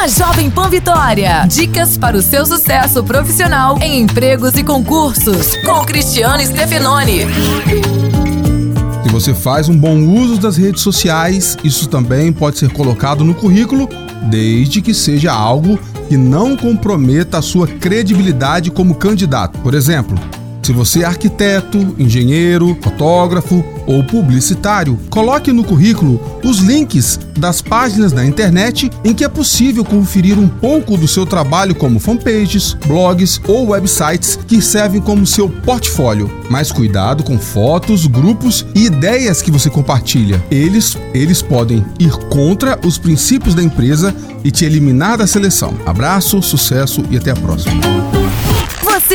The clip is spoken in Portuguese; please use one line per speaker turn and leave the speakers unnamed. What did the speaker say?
na Jovem Pan Vitória. Dicas para o seu sucesso profissional em empregos e concursos, com Cristiano Stefanoni.
Se você faz um bom uso das redes sociais, isso também pode ser colocado no currículo, desde que seja algo que não comprometa a sua credibilidade como candidato. Por exemplo, se você é arquiteto, engenheiro, fotógrafo ou publicitário, coloque no currículo os links das páginas da internet em que é possível conferir um pouco do seu trabalho, como fanpages, blogs ou websites que servem como seu portfólio. Mas cuidado com fotos, grupos e ideias que você compartilha. Eles, eles podem ir contra os princípios da empresa e te eliminar da seleção. Abraço, sucesso e até a próxima.